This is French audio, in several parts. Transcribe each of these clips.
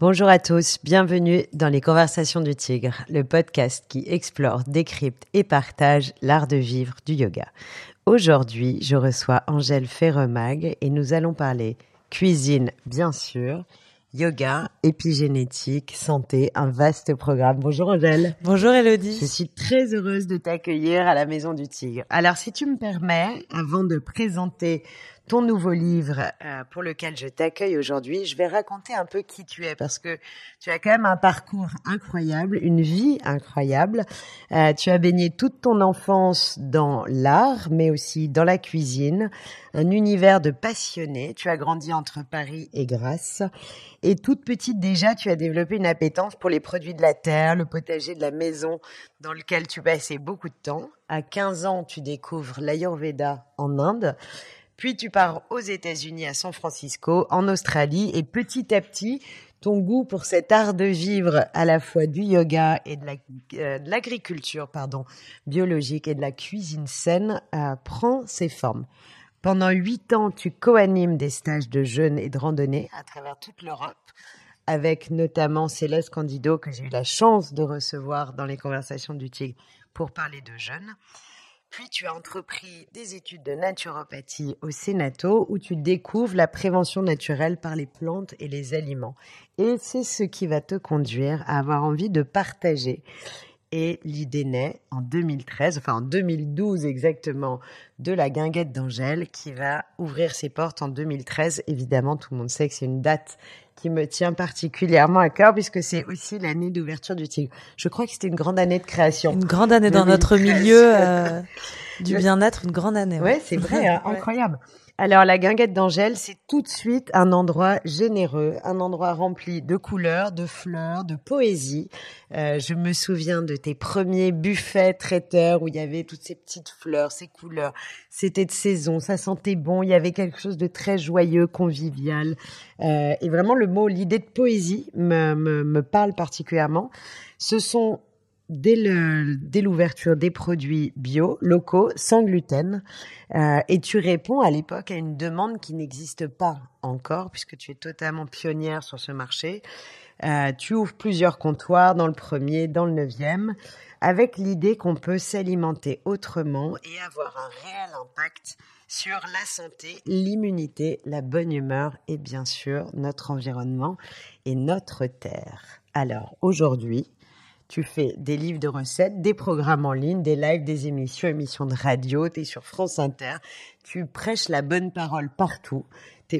Bonjour à tous, bienvenue dans les Conversations du Tigre, le podcast qui explore, décrypte et partage l'art de vivre du yoga. Aujourd'hui, je reçois Angèle Ferremag et nous allons parler cuisine, bien sûr, yoga, épigénétique, santé, un vaste programme. Bonjour Angèle. Bonjour Elodie. Je suis très heureuse de t'accueillir à la Maison du Tigre. Alors si tu me permets, avant de présenter ton nouveau livre euh, pour lequel je t'accueille aujourd'hui, je vais raconter un peu qui tu es parce que tu as quand même un parcours incroyable, une vie incroyable. Euh, tu as baigné toute ton enfance dans l'art, mais aussi dans la cuisine, un univers de passionnés. Tu as grandi entre Paris et Grasse. Et toute petite déjà, tu as développé une appétence pour les produits de la terre, le potager de la maison dans lequel tu passais beaucoup de temps. À 15 ans, tu découvres l'Ayurveda en Inde. Puis tu pars aux États-Unis, à San Francisco, en Australie, et petit à petit, ton goût pour cet art de vivre à la fois du yoga et de euh, l'agriculture, pardon, biologique et de la cuisine saine euh, prend ses formes. Pendant huit ans, tu co-animes des stages de jeûne et de randonnée à travers toute l'Europe, avec notamment Céleste Candido que j'ai eu la chance de recevoir dans les conversations du Tigre pour parler de jeûne. Puis tu as entrepris des études de naturopathie au Sénato où tu découvres la prévention naturelle par les plantes et les aliments. Et c'est ce qui va te conduire à avoir envie de partager. Et l'idée naît en 2013, enfin en 2012 exactement, de la guinguette d'Angèle qui va ouvrir ses portes en 2013. Évidemment, tout le monde sait que c'est une date qui me tient particulièrement à cœur puisque c'est aussi l'année d'ouverture du Tigre. Je crois que c'était une grande année de création. Une grande année dans notre milieu euh, du bien-être, une grande année. Ouais, c'est vrai, hein, incroyable. Alors la guinguette d'Angèle, c'est tout de suite un endroit généreux, un endroit rempli de couleurs, de fleurs, de poésie. Euh, je me souviens de tes premiers buffets traiteurs où il y avait toutes ces petites fleurs, ces couleurs. C'était de saison, ça sentait bon, il y avait quelque chose de très joyeux, convivial. Euh, et vraiment le mot, l'idée de poésie me, me, me parle particulièrement. Ce sont dès l'ouverture des produits bio, locaux, sans gluten. Euh, et tu réponds à l'époque à une demande qui n'existe pas encore, puisque tu es totalement pionnière sur ce marché. Euh, tu ouvres plusieurs comptoirs dans le premier, dans le neuvième, avec l'idée qu'on peut s'alimenter autrement et avoir un réel impact sur la santé, l'immunité, la bonne humeur et bien sûr notre environnement et notre terre. Alors aujourd'hui, tu fais des livres de recettes, des programmes en ligne, des lives, des émissions, émissions de radio, tu es sur France Inter, tu prêches la bonne parole partout.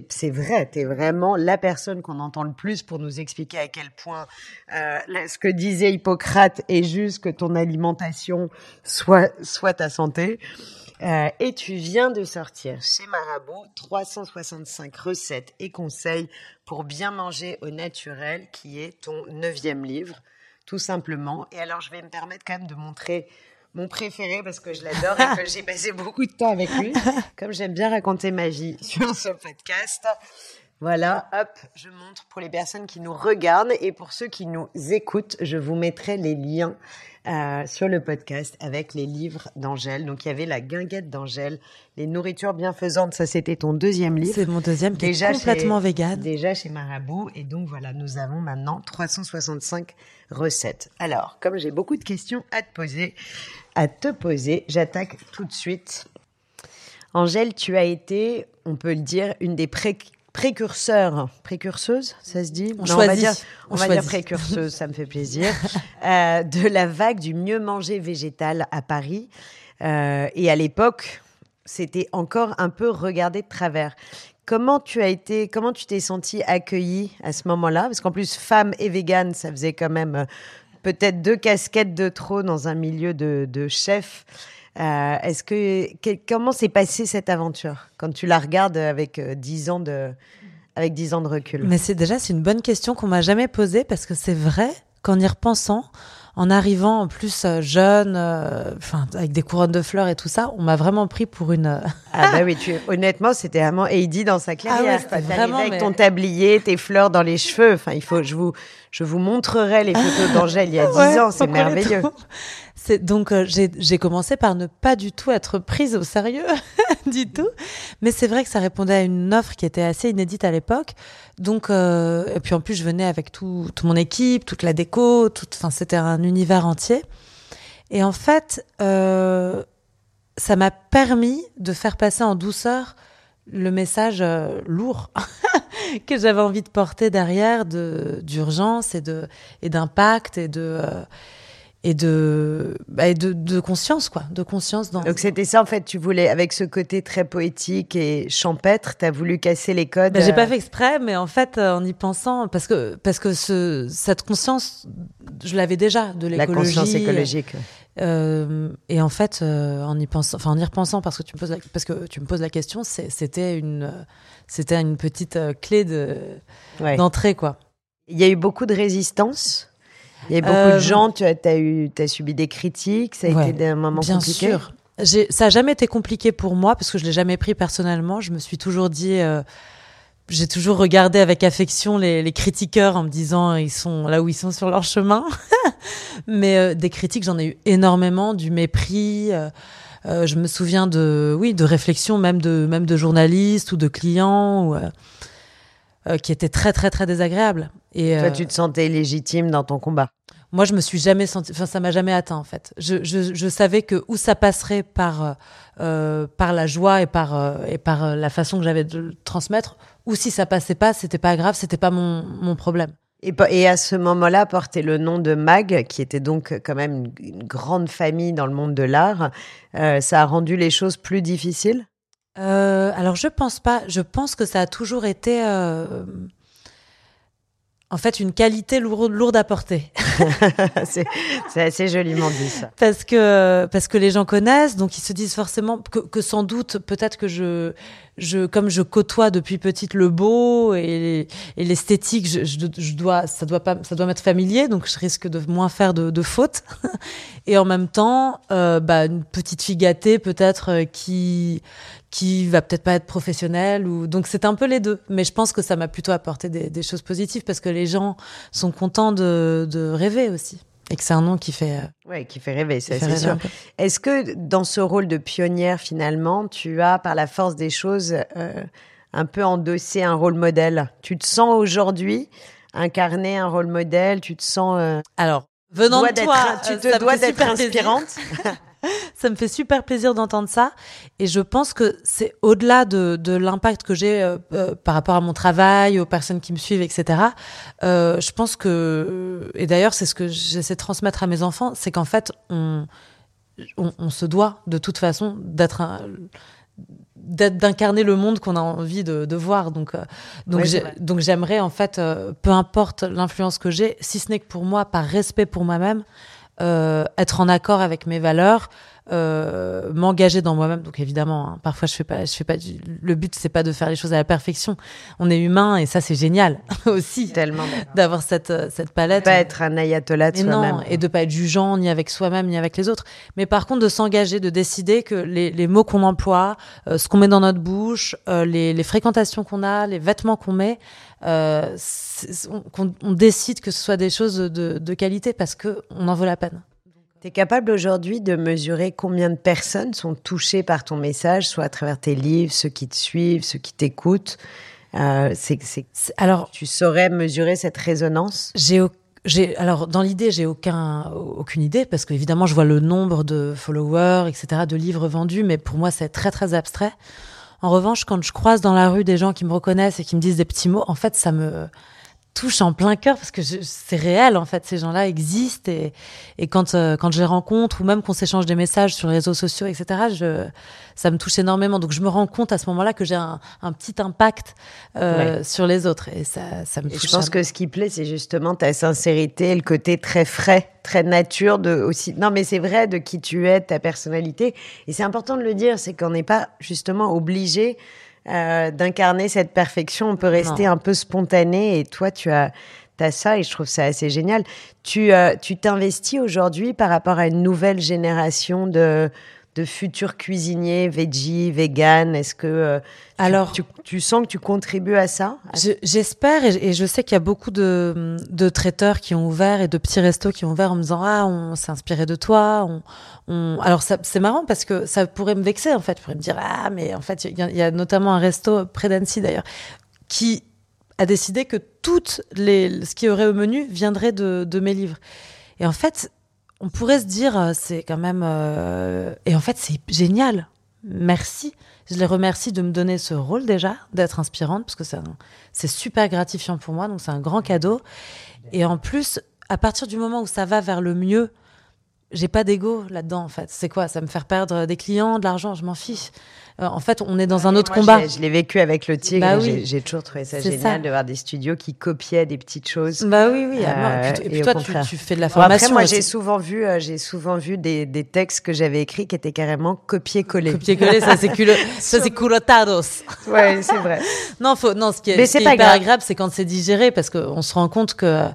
C'est vrai, tu es vraiment la personne qu'on entend le plus pour nous expliquer à quel point euh, ce que disait Hippocrate est juste que ton alimentation soit, soit ta santé. Euh, et tu viens de sortir chez Marabout 365 recettes et conseils pour bien manger au naturel, qui est ton neuvième livre tout simplement. Et alors, je vais me permettre quand même de montrer mon préféré parce que je l'adore et que j'ai passé beaucoup de temps avec lui. Comme j'aime bien raconter ma vie sur ce podcast. Voilà, hop, je montre pour les personnes qui nous regardent et pour ceux qui nous écoutent, je vous mettrai les liens euh, sur le podcast avec les livres d'Angèle. Donc il y avait la guinguette d'Angèle, les nourritures bienfaisantes. Ça c'était ton deuxième livre. C'est mon deuxième qui déjà est complètement vegan. Déjà chez Marabout. Et donc voilà, nous avons maintenant 365 recettes. Alors, comme j'ai beaucoup de questions à te poser, à te poser, j'attaque tout de suite. Angèle, tu as été, on peut le dire, une des pré précurseur, précurseuse, ça se dit On, non, on va dire, on, va dire précurseuse, ça me fait plaisir, euh, de la vague du mieux manger végétal à Paris. Euh, et à l'époque, c'était encore un peu regardé de travers. Comment tu as été, comment tu t'es sentie accueillie à ce moment-là? Parce qu'en plus, femme et végane, ça faisait quand même euh, peut-être deux casquettes de trop dans un milieu de, de chef. Euh, est-ce que, comment s'est passée cette aventure quand tu la regardes avec euh, dix ans de avec 10 ans de recul? Mais c'est déjà c'est une bonne question qu'on m'a jamais posée parce que c'est vrai qu'en y repensant, en arrivant en plus euh, jeune, enfin avec des couronnes de fleurs et tout ça, on m'a vraiment pris pour une. ah bah oui, tu, honnêtement, c'était vraiment Heidi dans sa clairière. Ah ouais, vraiment avec ton tablier, tes fleurs dans les cheveux. Enfin, il faut, je vous, je vous montrerai les photos d'Angèle il y a 10 ans, c'est merveilleux Donc euh, j'ai commencé par ne pas du tout être prise au sérieux du tout, mais c'est vrai que ça répondait à une offre qui était assez inédite à l'époque. Donc euh, et puis en plus je venais avec tout, tout mon équipe, toute la déco, enfin c'était un univers entier. Et en fait, euh, ça m'a permis de faire passer en douceur le message lourd que j'avais envie de porter derrière de d'urgence et de et d'impact et de et de, bah, et de de conscience quoi de conscience dans Donc c'était ça en fait, tu voulais avec ce côté très poétique et champêtre, tu as voulu casser les codes. Bah, j'ai pas euh, fait exprès mais en fait euh, en y pensant parce que parce que ce cette conscience je l'avais déjà de la l'écologie conscience écologique. Euh, et en fait, euh, en y pensant, enfin en y repensant, parce que tu me poses la, parce que tu me poses la question, c'était une, c'était une petite clé de Ouais. d'entrée quoi. Il y a eu beaucoup de résistance. Il y a beaucoup Euh, de gens, tu as, eu, as subi des critiques, ça a Ouais, été des moments Bien compliqués. sûr. J'ai, ça a jamais été compliqué pour moi parce que je l'ai jamais pris personnellement. Je me suis toujours dit, euh, j'ai toujours regardé avec affection les, les critiqueurs en me disant ils sont là où ils sont sur leur chemin. Mais euh, des critiques, j'en ai eu énormément, du mépris. euh, euh, je me souviens de, oui, de réflexions même de même de journalistes ou de clients ou, euh, qui étaient très très très désagréables. Et Toi, euh, tu te sentais légitime dans ton combat? moi, je me suis jamais senti, enfin, ça m'a jamais atteint en fait. Je, je, je savais que où ça passerait par euh, par la joie et par et par la façon que j'avais de le transmettre, ou si ça passait pas, c'était pas grave, c'était pas mon mon problème. Et, à ce moment-là, porter le nom de Mag, qui était donc quand même une, une grande famille dans le monde de l'art, euh, ça a rendu les choses plus difficiles? Euh, alors je pense pas. Je pense que ça a toujours été euh, en fait une qualité lourde, lourde à porter. C'est assez joliment dit ça. parce que parce que les gens connaissent, donc ils se disent forcément que, que sans doute peut-être que je je comme je côtoie depuis petite le beau et, et l'esthétique, je, je, je dois ça doit pas ça doit m'être familier, donc je risque de moins faire de, de fautes. et en même temps, euh, bah, une petite fille gâtée peut-être euh, qui qui va peut-être pas être professionnelle ou donc c'est un peu les deux. Mais je pense que ça m'a plutôt apporté des, des choses positives parce que les gens sont contents de, de rêver aussi et que c'est un nom qui fait. euh, Ouais, qui fait rêver, c'est sûr. Est-ce que dans ce rôle de pionnière, finalement, tu as, par la force des choses, euh, un peu endossé un rôle modèle? Tu te sens aujourd'hui incarner un rôle modèle? Tu te sens. euh, Alors, venant de toi, tu te dois d'être inspirante? Ça me fait super plaisir d'entendre ça. Et je pense que c'est au-delà de, de l'impact que j'ai euh, euh, par rapport à mon travail, aux personnes qui me suivent, etc. Euh, je pense que, et d'ailleurs, c'est ce que j'essaie de transmettre à mes enfants, c'est qu'en fait, on, on, on se doit de toute façon d'être un d'incarner le monde qu'on a envie de, de voir donc euh, donc Ouais, donc j'aimerais en fait euh, peu importe l'influence que j'ai si ce n'est que pour moi par respect pour moi-même euh, être en accord avec mes valeurs, euh, m'engager dans moi-même. Donc évidemment, hein, parfois je fais pas, je fais pas. Du... Le but c'est pas de faire les choses à la perfection. On est humain et ça c'est génial aussi Tellement. d'avoir cette euh, cette palette. Pas être un ayatollah de soi-même. et de pas être jugeant ni avec soi-même ni avec les autres. Mais par contre, de s'engager, de décider que les, les mots qu'on emploie, euh, ce qu'on met dans notre bouche, euh, les, les fréquentations qu'on a, les vêtements qu'on met, euh, qu'on- on décide que ce soit des choses de, de qualité parce que on en vaut la peine. Tu es capable aujourd'hui de mesurer combien de personnes sont touchées par ton message, soit à travers tes livres, ceux qui te suivent, ceux qui t'écoutent? Euh, Alors, tu saurais mesurer cette résonance? j'ai alors dans l'idée j'ai aucun aucune idée parce qu'évidemment je vois le nombre de followers etc de livres vendus mais pour moi c'est très très abstrait en revanche quand je croise dans la rue des gens qui me reconnaissent et qui me disent des petits mots en fait ça me touche en plein cœur parce que c'est réel en fait ces gens-là existent et et quand euh, quand je les rencontre ou même qu'on s'échange des messages sur les réseaux sociaux etc je ça me touche énormément donc je me rends compte à ce moment-là que j'ai un, un petit impact euh, sur les autres et ça ça me Et touche je pense à- que ce qui plaît, c'est justement ta sincérité, le côté très frais, très nature de aussi. Non, mais c'est vrai de qui tu es, de ta personnalité. Et c'est important de le dire, c'est qu'on n'est pas justement obligé euh, d'incarner cette perfection. On peut rester un peu spontané. Et toi, tu as, as ça, et je trouve ça assez génial. Tu euh, tu t'investis aujourd'hui par rapport à une nouvelle génération de de futurs cuisiniers, veggie, vegan Est-ce que euh, Alors, tu, tu, sens que tu contribues à ça? J'espère et, je sais qu'il y a beaucoup de, de, traiteurs qui ont ouvert et de petits restos qui ont ouvert en me disant ah on s'est inspiré de toi. On, on... Alors c'est marrant parce que ça pourrait me vexer en fait. Je pourrais me dire ah mais en fait il y, y, a notamment un resto près d'Annecy d'ailleurs qui a décidé que tout les, ce qui aurait au menu viendrait de, de mes livres. Et en fait, on pourrait se dire, euh, c'est quand même. Euh, et en fait, c'est génial. Merci. Je les remercie de me donner ce rôle déjà, d'être inspirante, parce que c'est super gratifiant pour moi, donc c'est un grand cadeau. Et en plus, à partir du moment où ça va vers le mieux, j'ai pas d'ego là-dedans en fait. C'est quoi? Ça me faire perdre des clients, de l'argent, je m'en fiche. Euh, en fait, on est dans un autre combat. Je l'ai vécu avec le Tigre. Bah oui. J'ai toujours trouvé ça génial de voir des studios qui copiaient des petites choses. Bah oui, oui. Euh, et puis, toi, tu, tu, fais de la formation. après, moi, j'ai souvent vu, euh, j'ai souvent vu des, des textes que j'avais écrits qui étaient carrément copiés-collés. Copiés-collés, ça c'est culo, ça c'est culotados. Ouais, c'est vrai. non, faut, non, ce qui est, Mais ce qui est hyper agréable, c'est quand c'est digéré, parce qu'on se rend compte que,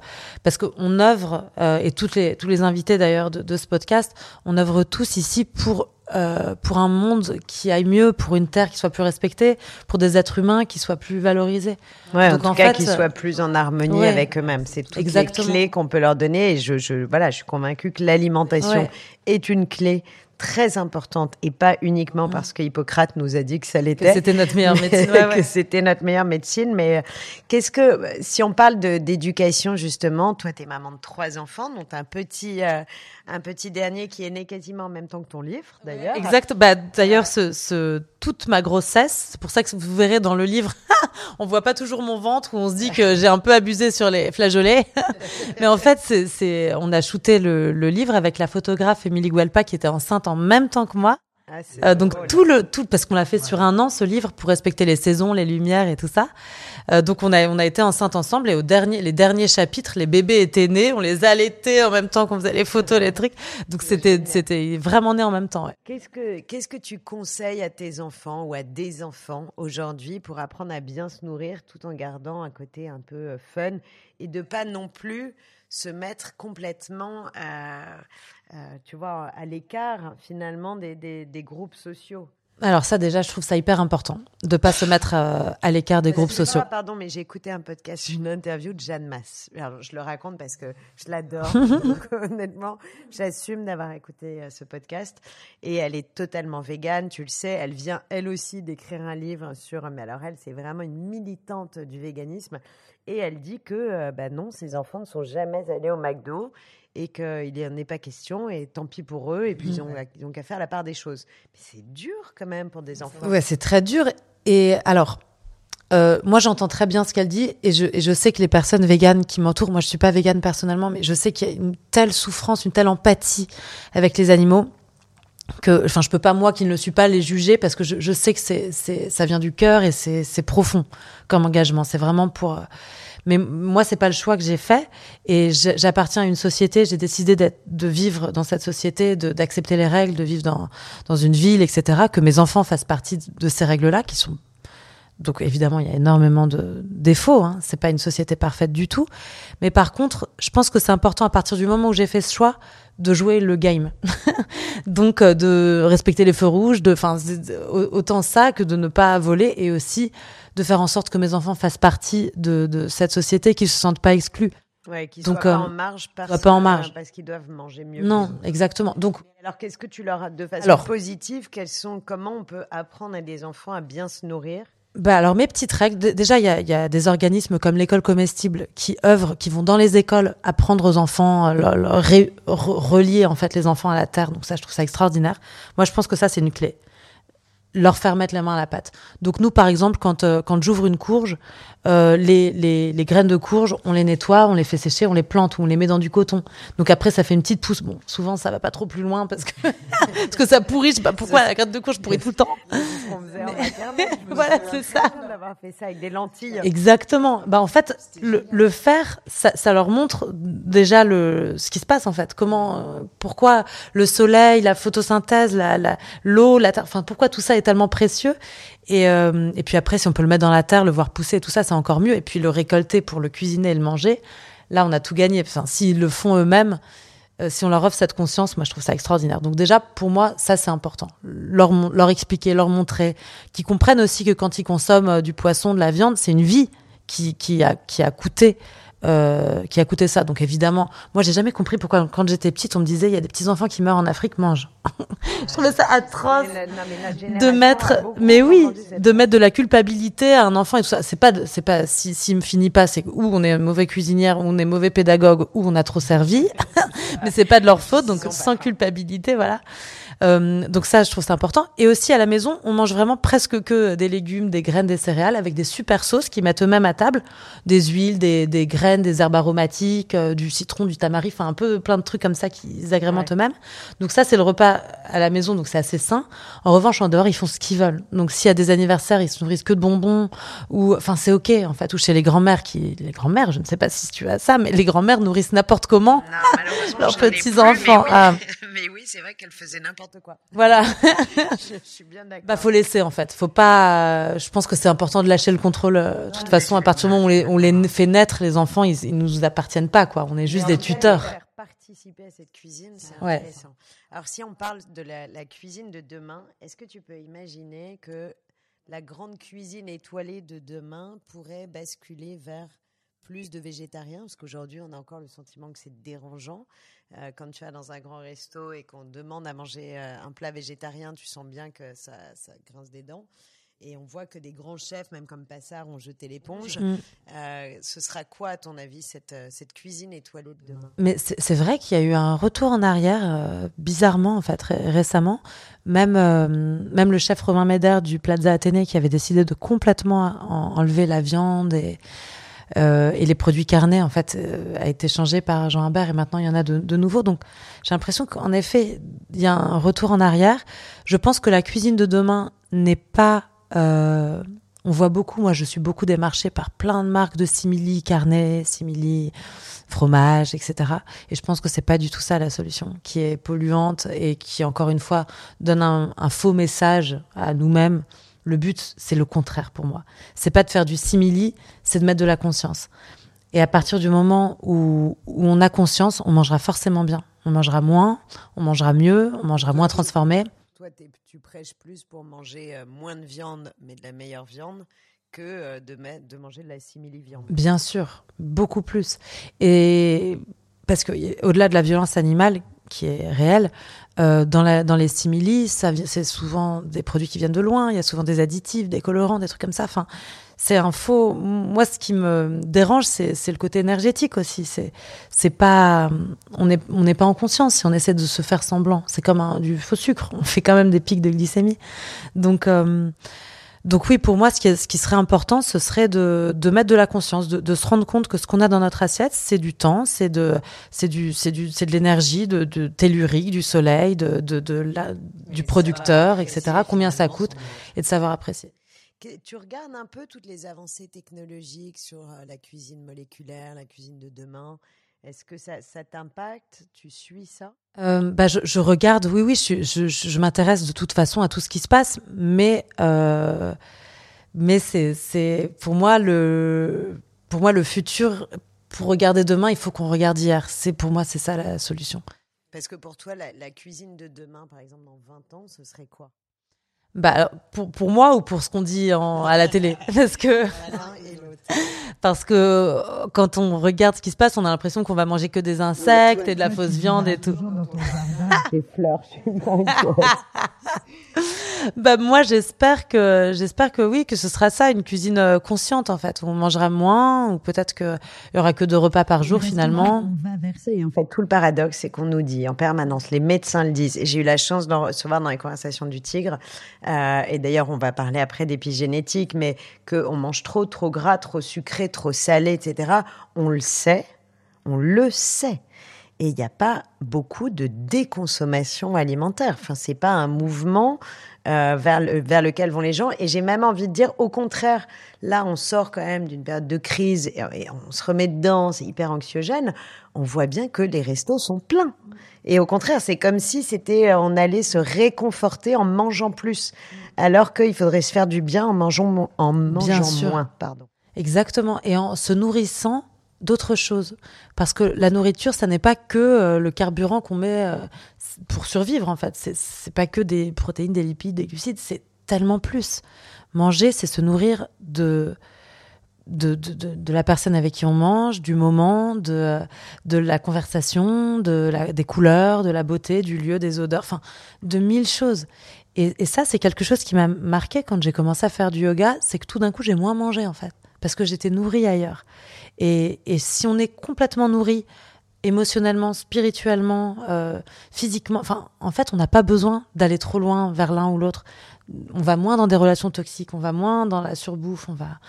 parce qu'on œuvre et toutes les, tous les invités d'ailleurs de, de ce podcast, on œuvre tous ici pour euh, pour un monde qui aille mieux, pour une terre qui soit plus respectée, pour des êtres humains qui soient plus valorisés. Ouais, en tout cas, qui soient plus en harmonie avec eux-mêmes. C'est toutes les clés qu'on peut leur donner. Et je, je, voilà, je suis convaincue que l'alimentation est une clé très importante et pas uniquement parce que Hippocrate nous a dit que ça l'était. C'était notre meilleure médecine. que c'était notre meilleure médecine. Mais euh, qu'est-ce que, si on parle d'éducation justement, toi, tu es maman de trois enfants, dont un petit, euh, un petit dernier qui est né quasiment en même temps que ton livre, d'ailleurs. Exact. Bah, d'ailleurs, ce, ce, toute ma grossesse, c'est pour ça que vous verrez dans le livre, on voit pas toujours mon ventre où on se dit que j'ai un peu abusé sur les flageolets. Mais en fait, c'est, on a shooté le, le livre avec la photographe Émilie Guelpa qui était enceinte en même temps que moi. Ah, euh, donc tout le tout parce qu'on l'a fait sur un an ce livre pour respecter les saisons, les lumières et tout ça. Euh, donc on a on a été enceinte ensemble et au dernier les derniers chapitres les bébés étaient nés, on les allaitait en même temps qu'on faisait les photos les trucs. Donc c'était c'était vraiment né en même temps. Ouais. Qu'est-ce que qu'est-ce que tu conseilles à tes enfants ou à des enfants aujourd'hui pour apprendre à bien se nourrir tout en gardant un côté un peu euh, fun et de pas non plus se mettre complètement, à, euh, tu vois, à l'écart finalement des, des, groupes sociaux. Alors ça déjà, je trouve ça hyper important de pas se mettre euh, à l'écart des groupes sociaux. Pardon, mais j'ai écouté un podcast, une interview de Jeanne Masse. Alors, je le raconte parce que je l'adore. honnêtement, j'assume d'avoir écouté euh, ce podcast et elle est totalement végane. Tu le sais, elle vient elle aussi d'écrire un livre sur. Mais alors elle, c'est vraiment une militante du véganisme et elle dit que euh, bah non, ses enfants ne sont jamais allés au McDo et qu'il n'y en est pas question, et tant pis pour eux, et puis ils ont, qu'à faire la part des choses. Mais c'est dur quand même pour des enfants. Ouais, c'est très dur. Et alors, euh, moi j'entends très bien ce qu'elle dit, et je, je, sais que les personnes véganes qui m'entourent, moi je suis pas végane personnellement, mais je sais qu'il y a une telle souffrance, une telle empathie avec les animaux que, enfin, je peux pas moi qui ne le suis pas les juger parce que je, je sais que c'est, ça vient du cœur et c'est profond comme engagement. C'est vraiment pour. Mais moi, c'est pas le choix que j'ai fait et j'appartiens à une société. J'ai décidé de vivre dans cette société, d'accepter les règles, de vivre dans dans une ville, etc. Que mes enfants fassent partie de ces règles-là qui sont donc évidemment, il y a énormément de défauts. Hein. C'est pas une société parfaite du tout. Mais par contre, je pense que c'est important à partir du moment où j'ai fait ce choix de jouer le game. Donc euh, de respecter les feux rouges, de, enfin, autant ça que de ne pas voler et aussi de faire en sorte que mes enfants fassent partie de, de cette société, qu'ils se sentent pas exclus. Ouais, qu'ils soient pas euh, en marge parce, pas en marge. parce qu'ils doivent manger mieux. Non, exactement. Donc, alors qu'est-ce que tu leur as de façon positive Quels sont comment on peut apprendre à des enfants à bien se nourrir bah alors mes petites règles, déjà il y a, y a, des organismes comme l'école comestible qui œuvrent, qui vont dans les écoles apprendre aux enfants, euh, relier en fait les enfants à la terre. Donc ça je trouve ça extraordinaire. Moi je pense que ça c'est une clé leur faire mettre la main à la pâte. Donc nous, par exemple, quand, euh, quand j'ouvre une courge, euh, les, les, les, graines de courge, on les nettoie, on les fait sécher, on les plante ou on les met dans du coton. Donc après, ça fait une petite pousse. Bon, souvent, ça va pas trop plus loin parce que, parce que ça pourrit. Je sais pas pourquoi la graine de courge pourrit tout le temps. voilà, c'est ça. D'avoir fait ça avec des lentilles. Exactement. Bah, en fait, le, le faire, ça, ça, leur montre déjà le, ce qui se passe, en fait. Comment, euh, pourquoi le soleil, la photosynthèse, la, la, l'eau, la terre, enfin, pourquoi tout ça est tellement précieux. Et, euh, et puis après, si on peut le mettre dans la terre, le voir pousser, tout ça, c'est encore mieux. Et puis le récolter pour le cuisiner et le manger, là, on a tout gagné. Enfin, s'ils le font eux-mêmes, euh, si on leur offre cette conscience, moi je trouve ça extraordinaire. Donc déjà, pour moi, ça c'est important. Leur, leur expliquer, leur montrer, qu'ils comprennent aussi que quand ils consomment euh, du poisson, de la viande, c'est une vie qui, qui, a, qui a coûté euh, qui a coûté ça. Donc évidemment, moi j'ai jamais compris pourquoi quand j'étais petite on me disait il y a des petits enfants qui meurent en Afrique mangent. je trouvais ça atroce de mettre, mais oui, de mettre de la culpabilité à un enfant et tout ça. C'est pas, c'est pas si s'il me finit pas, c'est où on est mauvais cuisinière, ou on est mauvais pédagogue, ou on a trop servi. mais c'est pas de leur faute, donc sans culpabilité, voilà. Euh, donc ça, je trouve c'est important. Et aussi à la maison, on mange vraiment presque que des légumes, des graines, des céréales avec des super sauces qui mettent eux-mêmes à table, des huiles, des, des graines, des herbes aromatiques, euh, du citron, du tamari, enfin un peu plein de trucs comme ça qu'ils agrémentent eux-mêmes. Donc ça, c'est le repas à la maison, donc c'est assez sain. En revanche, en dehors, ils font ce qu'ils veulent. Donc s'il y a des anniversaires, ils se nourrissent que de bonbons ou, enfin c'est ok en fait. Ou chez les grands-mères qui, les grands-mères, je ne sais pas si tu as ça, mais les grands-mères nourrissent n'importe comment leurs petits enfants. Mais oui, ah. mais oui c'est vrai qu'elles faisaient n'importe quoi. Voilà. je, suis bien d'accord. Bah faut laisser en fait. Faut pas. Je pense que c'est important de lâcher le contrôle. De toute façon, à partir du moment où on les, on les fait naître, les enfants, ils, ils nous appartiennent pas quoi. On est juste des tuteurs. participer à cette cuisine, c'est intéressant. Alors si on parle de la, la cuisine de demain, est-ce que tu peux imaginer que la grande cuisine étoilée de demain pourrait basculer vers plus de végétariens, parce qu'aujourd'hui, on a encore le sentiment que c'est dérangeant. Euh, quand tu vas dans un grand resto et qu'on demande à manger euh, un plat végétarien, tu sens bien que ça, ça, grince des dents. Et on voit que des grands chefs, même comme Passard, ont jeté l'éponge. Mm. Euh, ce sera quoi, à ton avis, cette, cette cuisine étoilée de demain? Mais c'est vrai qu'il y a eu un retour en arrière, bizarrement, en fait, récemment. Même, même le chef Romain Médère du Plaza Athénée qui avait décidé de complètement enlever la viande et euh, et les produits carnés, en fait, euh, a été changé par Jean Humbert et maintenant il y en a de, nouveaux. Donc j'ai l'impression qu'en effet, il y a un retour en arrière. Je pense que la cuisine de demain n'est pas... Euh, on voit beaucoup, moi je suis beaucoup démarchée par plein de marques de simili carnet, simili fromage, etc. Et je pense que c'est pas du tout ça la solution, qui est polluante et qui encore une fois donne un, un faux message à nous-mêmes le but, c'est le contraire pour moi. C'est pas de faire du simili, c'est de mettre de la conscience. Et à partir du moment où, on a conscience, on mangera forcément bien. On mangera moins, on mangera mieux, on mangera moins transformé. Toi, tu prêches plus pour manger euh, moins de viande, mais de la meilleure viande, que euh, de, de manger de la simili-viande. Bien sûr, beaucoup plus. Et parce que au-delà de la violence animale, qui est réelle, euh, dans, la, dans les simili, c'est souvent des produits qui viennent de loin. Il y a souvent des additifs, des colorants, des trucs comme ça. Enfin, c'est un faux. Moi, ce qui me dérange, c'est le côté énergétique aussi. C'est c'est pas. On n'est on n'est pas en conscience si on essaie de se faire semblant. C'est comme un, du faux sucre. On fait quand même des pics de glycémie. Donc euh, donc oui, pour moi, ce qui, ce qui serait important, ce serait de, de mettre de la conscience, de, de, se rendre compte que ce qu'on a dans notre assiette, c'est du temps, c'est de, c'est du, c'est du, c'est de l'énergie, de, de tellurique, du soleil, de, de, de la, du producteur, etc. Combien ça coûte et de savoir apprécier. Tu regardes un peu toutes les avancées technologiques sur euh, la cuisine moléculaire, la cuisine de demain. Est-ce que ça, ça t'impacte? Tu suis ça? Euh, bah je, je, regarde, oui, oui, je, je, je m'intéresse de toute façon à tout ce qui se passe, mais euh, mais c'est pour moi le pour moi le futur. Pour regarder demain, il faut qu'on regarde hier. C'est pour moi, c'est ça la solution. Parce que pour toi, la, la cuisine de demain, par exemple, dans 20 ans, ce serait quoi? Bah, pour, pour moi ou pour ce qu'on dit en, à la télé? Parce que parce que euh, quand on regarde ce qui se passe, on a l'impression qu'on va manger que des insectes et de la fausse viande et tout. Des fleurs, bah moi j'espère que j'espère que oui que ce sera ça une cuisine euh, consciente en fait où on mangera moins ou peut-être que il y aura que deux repas par jour finalement. On va verser en fait tout le paradoxe c'est qu'on nous dit en permanence les médecins le disent et j'ai eu la chance d'en recevoir dans les conversations du tigre euh, et d'ailleurs on va parler après d'épigénétique mais que on mange trop trop gras trop sucré trop salé etc on le sait on le sait et il n'y a pas beaucoup de déconsommation alimentaire. Enfin, c'est pas un mouvement euh, vers, vers lequel vont les gens. Et j'ai même envie de dire, au contraire, là, on sort quand même d'une période de crise et, on se remet dedans, c'est hyper anxiogène. On voit bien que les restos sont pleins. Et au contraire, c'est comme si c'était, on allait se réconforter en mangeant plus, alors qu'il faudrait se faire du bien en mangeant, en mangeant moins. Pardon. Exactement. Et en se nourrissant d'autres choses. Parce que la nourriture, ça n'est pas que euh, le carburant qu'on met euh, pour survivre, en fait. C'est pas que des protéines, des lipides, des glucides, c'est tellement plus. Manger, c'est se nourrir de, de, de, de, la personne avec qui on mange, du moment, de, de la conversation, de la, des couleurs, de la beauté, du lieu, des odeurs, enfin, de mille choses. Et, et ça, c'est quelque chose qui m'a marqué quand j'ai commencé à faire du yoga, c'est que tout d'un coup, j'ai moins mangé, en fait, parce que j'étais nourrie ailleurs. Et, et, si on est complètement nourri émotionnellement, spirituellement, euh, physiquement, enfin, en fait, on n'a pas besoin d'aller trop loin vers l'un ou l'autre. On va moins dans des relations toxiques, on va moins dans la surbouffe, on va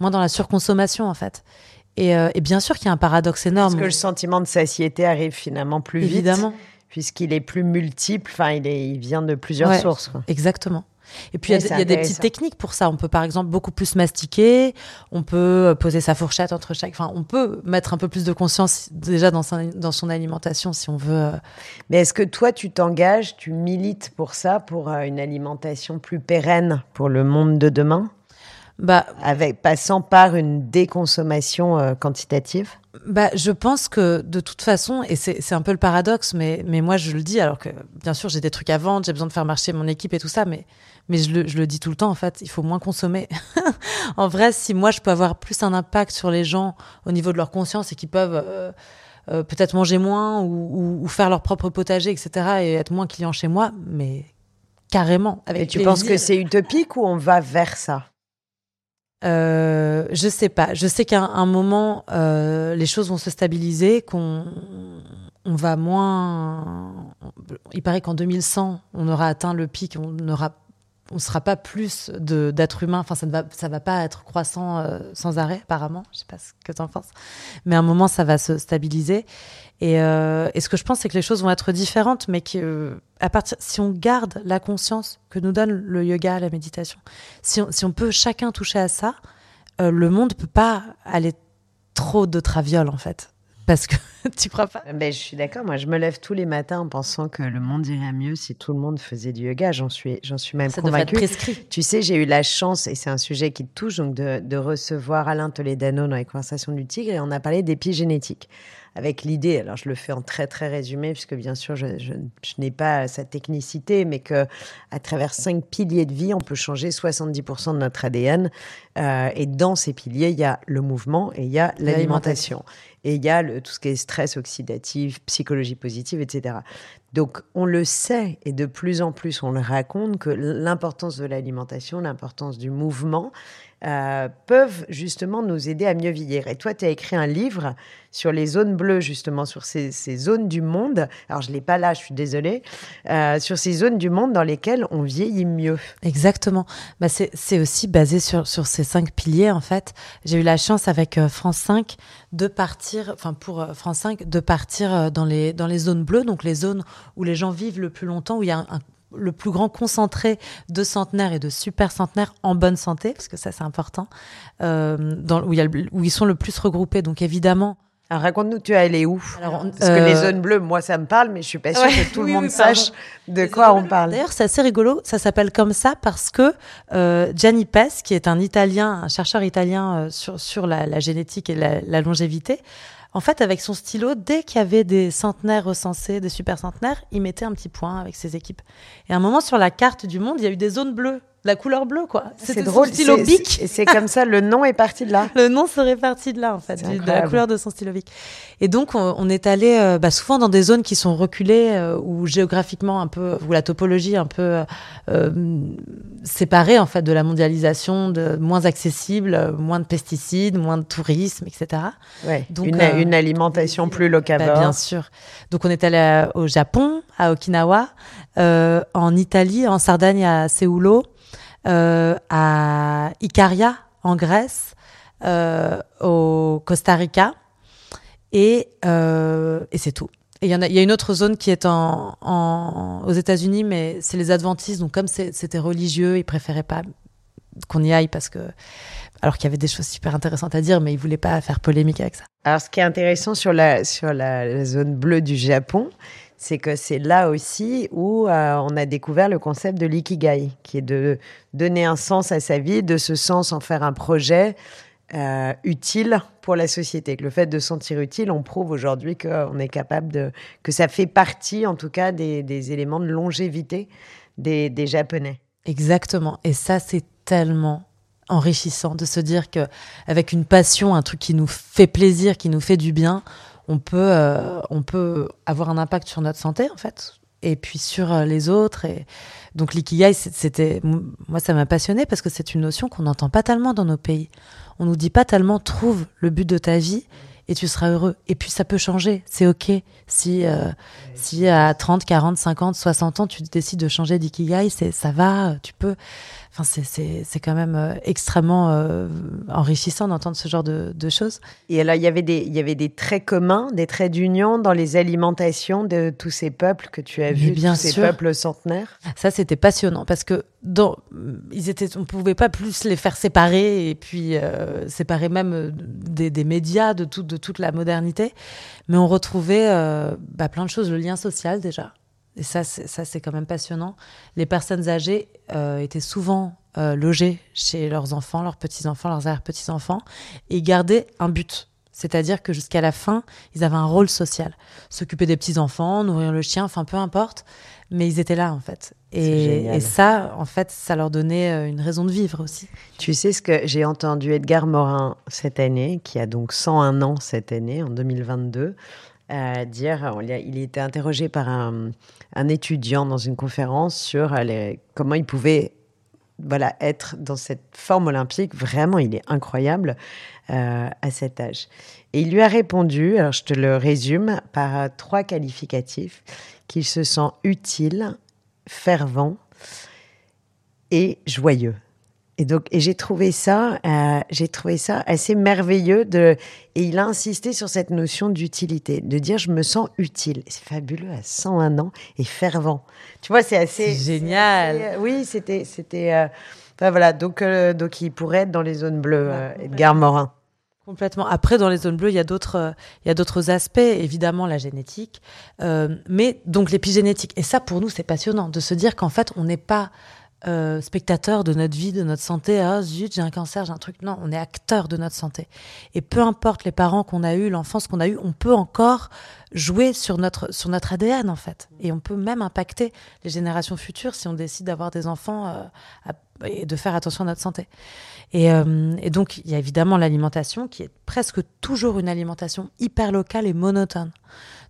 moins dans la surconsommation, en fait. Et, euh, et bien sûr qu'il y a un paradoxe énorme. Parce que le sentiment de satiété arrive finalement plus Évidemment. vite. Puisqu'il est plus multiple, enfin, il, est, il vient de plusieurs Ouais, sources. quoi. Exactement. Et puis, il y a, y des petites techniques pour ça. On peut, par exemple, beaucoup plus mastiquer. On peut euh, poser sa fourchette entre chaque. Enfin, on peut mettre un peu plus de conscience déjà dans, son alimentation si on veut. euh, Mais est-ce que toi, tu t'engages, tu milites pour ça, pour euh, une alimentation plus pérenne pour le monde de demain, Bah, avec passant par une déconsommation euh, quantitative? bah, je pense que de toute façon, et c'est c'est un peu le paradoxe, mais, mais moi je le dis, alors que bien sûr j'ai des trucs à vendre, j'ai besoin de faire marcher mon équipe et tout ça, mais, mais je, le, je le dis tout le temps en fait, il faut moins consommer. en vrai, si moi je peux avoir plus un impact sur les gens au niveau de leur conscience et qu'ils peuvent euh, euh, peut-être manger moins ou, ou, ou faire leur propre potager, etc., et être moins clients chez moi, mais carrément. Avec Et tu plaisir. penses que c'est utopique ou on va vers ça? Euh, je sais pas. Je sais qu'à un, moment, euh, les choses vont se stabiliser, qu'on on va moins. Il paraît qu'en 2100, on aura atteint le pic, on n'aura, on sera pas plus d'êtres humains. Enfin, ça ne va, pas être croissant euh, sans arrêt, apparemment. Je sais pas ce que tu en penses, mais à un moment, ça va se stabiliser. Et, euh, et ce que je pense, c'est que les choses vont être différentes, mais que à partir, si on garde la conscience que nous donne le yoga, la méditation, si on, peut chacun toucher à ça, euh, le monde peut pas aller trop de traviole en fait, parce que tu crois pas? Ben, Je suis d'accord. Moi, je me lève tous les matins en pensant que le monde irait mieux si tout le monde faisait du yoga. J'en suis, j'en suis même Ça devrait être convaincue. prescrit. Tu sais, j'ai eu la chance, et c'est un sujet qui te touche, donc de, de recevoir Alain Toledano dans les conversations du tigre, et on a parlé d'épigénétique. Avec l'idée, alors je le fais en très très résumé, puisque bien sûr je, je- je n'ai pas sa technicité, mais que à travers cinq piliers de vie, on peut changer 70% de notre ADN. Euh, et dans ces piliers, il y a le mouvement et il y a l'alimentation. Et il y a tout ce qui est stress oxydatif, psychologie positive, etc. Donc, on le sait et de plus en plus, on le raconte que l'importance de l'alimentation, l'importance du mouvement euh, peuvent justement nous aider à mieux vieillir. Et toi, tu as écrit un livre sur les zones bleues, justement, sur ces, zones du monde. Alors, je ne l'ai pas là, je suis désolée. euh, sur ces zones du monde dans lesquelles on vieillit mieux. Exactement. Bah c'est c'est aussi basé sur, sur ces cinq piliers, en fait. J'ai eu la chance avec euh, France 5 de partir, enfin pour euh, France 5, de partir euh, dans les, dans les zones bleues, donc les zones où les gens vivent le plus longtemps, où il y a le plus grand concentré de centenaires et de super centenaires en bonne santé, parce que ça c'est important, euh, où ils sont le plus regroupés. Donc évidemment, Alors, raconte-nous, tu es allé où Alors, on- Parce que les euh, zones bleues, moi, ça me parle, mais je suis pas sûre Ouais, que tout le monde oui, sache de quoi on parle. D'ailleurs, c'est assez rigolo. Ça s'appelle comme ça parce que euh, Gianni Pes, qui est un Italien, un chercheur italien euh, sur, sur la, la génétique et la, la longévité, en fait, avec son stylo, dès qu'il y avait des centenaires recensés, des super centenaires, il mettait un petit point avec ses équipes. Et à un moment, sur la carte du monde, il y a eu des zones bleues, la couleur bleue, quoi. C'est son drôle. stylo c'est- bic. c'est- Et c'est comme ça, le nom est parti de là. Le nom serait parti de là, en fait, de la couleur de son stylo bic. Et donc, on, on est allé euh, bah, souvent dans des zones qui sont reculées, euh, ou géographiquement un peu, où la topologie un peu euh, séparée, en fait, de la mondialisation, de, moins accessible, euh, moins de pesticides, moins de tourisme, etc. Ouais. Donc, une, une alimentation plus Bah, locavore. bien sûr. Donc, on est allé au Japon, à Okinawa, euh, en Italie, en Sardaigne, à Seulo, à Icaria, en Grèce, euh, au Costa Rica, et, euh, et c'est tout. Il y, a, une autre zone qui est en, aux États-Unis, mais c'est les adventistes. Donc, comme c'était religieux, ils préféraient pas qu'on y aille parce que. Alors qu'il y avait des choses super intéressantes à dire, mais ils voulaient pas faire polémique avec ça. Alors, ce qui est intéressant sur la, sur la zone bleue du Japon, c'est que c'est là aussi où euh, on a découvert le concept de l'ikigai, qui est de donner un sens à sa vie, de ce sens en faire un projet euh, utile pour la société. Que le fait de se sentir utile, on prouve aujourd'hui qu'on est capable de, que ça fait partie, en tout cas, des, éléments de longévité des, des Japonais. Exactement. Et ça, c'est tellement enrichissant de se dire que avec une passion, un truc qui nous fait plaisir, qui nous fait du bien, on peut, euh, on peut avoir un impact sur notre santé en fait, et puis sur euh, les autres. Et donc l'ikigai, c'était, moi, ça m'a passionné parce que c'est une notion qu'on n'entend pas tellement dans nos pays. On nous dit pas tellement trouve le but de ta vie et tu seras heureux. Et puis ça peut changer, c'est ok. Si, euh, si à 30, 40, 50, 60 ans, tu décides de changer d'ikigai, ça va, tu peux. Enfin, c'est quand même euh, extrêmement euh, enrichissant d'entendre ce genre de, de, choses. Et alors, il y avait des, il y avait des traits communs, des traits d'union dans les alimentations de tous ces peuples que tu as vus, bien tous ces peuples centenaires? Ça, c'était passionnant parce que dans, ils étaient, on pouvait pas plus les faire séparer et puis euh, séparer même des, des, médias, de, tout, de toute la modernité. Mais on retrouvait bah, plein de choses, le lien social déjà et ça, ça c'est quand même passionnant. Les personnes âgées euh, étaient souvent euh, logées chez leurs enfants, leurs petits-enfants, leurs arrière-petits-enfants, et gardaient un but. C'est-à-dire que jusqu'à la fin, ils avaient un rôle social. S'occuper des petits-enfants, nourrir le chien, enfin peu importe, mais ils étaient là en fait. Et, et, ça, en fait, ça leur donnait euh, une raison de vivre aussi. Tu sais ce que j'ai entendu Edgar Morin cette année, qui a donc 101 ans cette année, en 2022, à dire, il a été interrogé par un, étudiant dans une conférence sur les, comment il pouvait voilà, être dans cette forme olympique. Vraiment, il est incroyable euh, à cet âge. Et il lui a répondu, alors je te le résume, par trois qualificatifs, qu'il se sent utile, fervent et joyeux. Et donc, et j'ai trouvé ça, euh, j'ai trouvé ça assez merveilleux de, et il a insisté sur cette notion d'utilité, de dire je me sens utile. C'est fabuleux à 101 ans et fervent. Tu vois, c'est assez génial. Euh, oui, c'était, c'était, euh, enfin, voilà. Donc, donc il pourrait être dans les zones bleues, Edgar Morin. Complètement. Après, dans les zones bleues, il y a d'autres, il y a d'autres aspects, évidemment la génétique, mais donc l'épigénétique. Et ça, pour nous, c'est passionnant de se dire qu'en fait, on n'est pas euh, spectateur de notre vie, de notre santé. Ah zut, j'ai un cancer, j'ai un truc. Non, on est acteur de notre santé. Et peu importe les parents qu'on a eu, l'enfance qu'on a eu, on peut encore jouer sur notre sur notre ADN en fait. Et on peut même impacter les générations futures si on décide d'avoir des enfants euh, et de faire attention à notre santé. Et, euh, et donc il y a évidemment l'alimentation qui est presque toujours une alimentation hyper locale et monotone.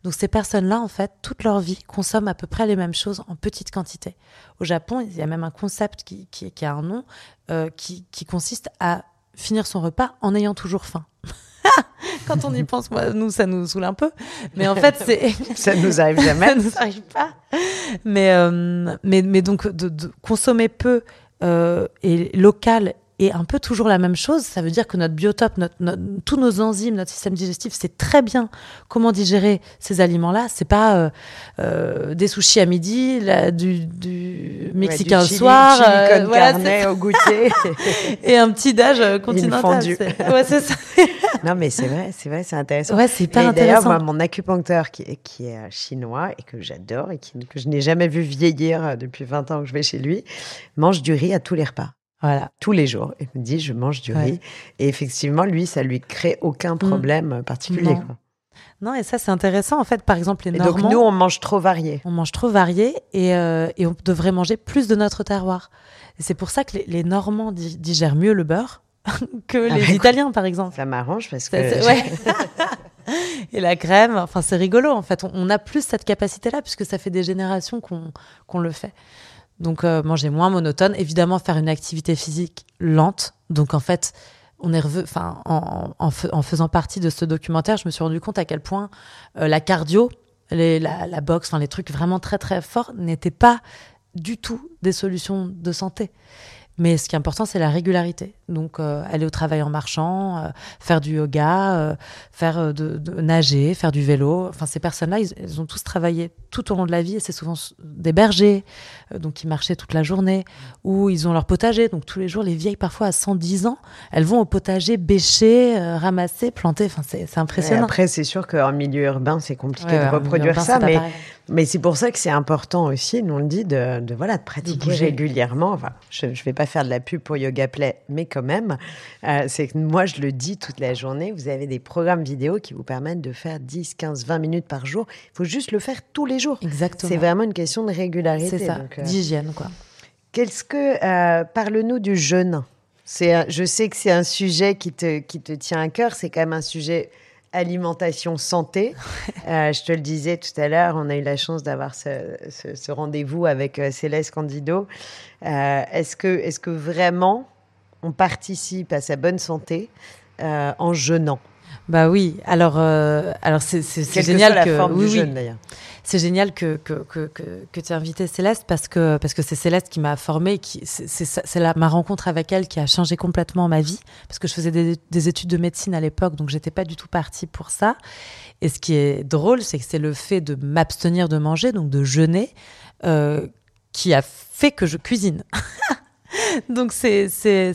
Donc ces personnes-là, en fait, toute leur vie, consomment à peu près les mêmes choses en petite quantité. Au Japon, il y a même un concept qui, qui, a un nom, euh, qui, qui consiste à finir son repas en ayant toujours faim. Quand on y pense, moi, nous, ça nous saoule un peu. Mais en fait, c'est. ça nous arrive jamais. ça nous arrive pas. Mais, euh, mais, mais donc, de, de consommer peu euh, et local et un peu toujours la même chose. Ça veut dire que notre biotope, notre, tous nos enzymes, notre système digestif, c'est très bien comment digérer ces aliments-là. C'est pas euh, euh, des sushis à midi, du, du mexicain le soir, euh, voilà, au goûter et un petit dage continental. Ouais, c'est ça. non, mais c'est vrai, c'est vrai, c'est intéressant. Ouais, c'est pas intéressant. D'ailleurs, moi, mon acupuncteur qui est, qui est chinois et que j'adore et qui, que je n'ai jamais vu vieillir depuis 20 ans que je vais chez lui, mange du riz à tous les repas. Voilà, tous les jours. Il me dit, je mange du riz. Et effectivement, lui, ça lui crée aucun mm. problème particulier. Non. et ça, c'est intéressant. En fait, par exemple, les et Donc, nous, on mange trop varié. On mange trop varié et, euh, et on devrait manger plus de notre terroir. C'est pour ça que les, Normands digèrent mieux le beurre que ah les bah, Italiens, par exemple. Ça m'arrange parce que. et la crème, enfin, c'est rigolo. En fait, on, a plus cette capacité-là puisque ça fait des générations qu'on le fait. Donc euh, manger moins monotone, évidemment faire une activité physique lente. Donc en fait, on est en, faisant partie de ce documentaire, je me suis rendu compte à quel point euh, la cardio, la, la boxe, enfin les trucs vraiment très très forts n'étaient pas du tout des solutions de santé. Mais ce qui est important, c'est la régularité. Donc, euh, aller au travail en marchant, euh, faire du yoga, euh, faire de, nager, faire du vélo. Enfin, ces personnes-là, ils, ont tous travaillé tout au long de la vie et c'est souvent des bergers, donc ils marchaient toute la journée, ou ils ont leur potager. Donc, tous les jours, les vieilles, parfois à 110 ans, elles vont au potager bêcher, ramasser, planter. Enfin, c'est impressionnant. après, c'est sûr qu'en milieu urbain, c'est compliqué de reproduire ça, mais Mais c'est pour ça que c'est important aussi, nous on le dit, de, de voilà, de pratiquer régulièrement. Enfin, je ne vais pas faire de la pub pour Yoga Play, mais quand même, euh, c'est que moi je le dis toute la journée, vous avez des programmes vidéo qui vous permettent de faire 10, 15, 20 minutes par jour. Il faut juste le faire tous les jours. Exactement. C'est vraiment une question de régularité. C'est ça, euh, d'hygiène quoi. Qu'est-ce que... Euh, Parle-nous du jeûne? Je sais que c'est un sujet qui te, qui te tient à cœur, c'est quand même un sujet alimentation santé. Euh, je te le disais tout à l'heure, on a eu la chance d'avoir ce, rendez-vous avec euh, Céleste Candido. Euh, est-ce que, est que vraiment on participe à sa bonne santé en jeûnant? Bah oui. Alors, alors c'est, génial que, la jeûne d'ailleurs c'est génial que, que, que, que, tu aies invité Céleste parce que parce que c'est Céleste qui m'a formée, qui c'est ma rencontre avec elle qui a changé complètement ma vie parce que je faisais des, études de médecine à l'époque, donc j'étais pas du tout partie pour ça. Et ce qui est drôle, c'est que c'est le fait de m'abstenir de manger, donc de jeûner, euh, qui a fait que je cuisine. donc c'est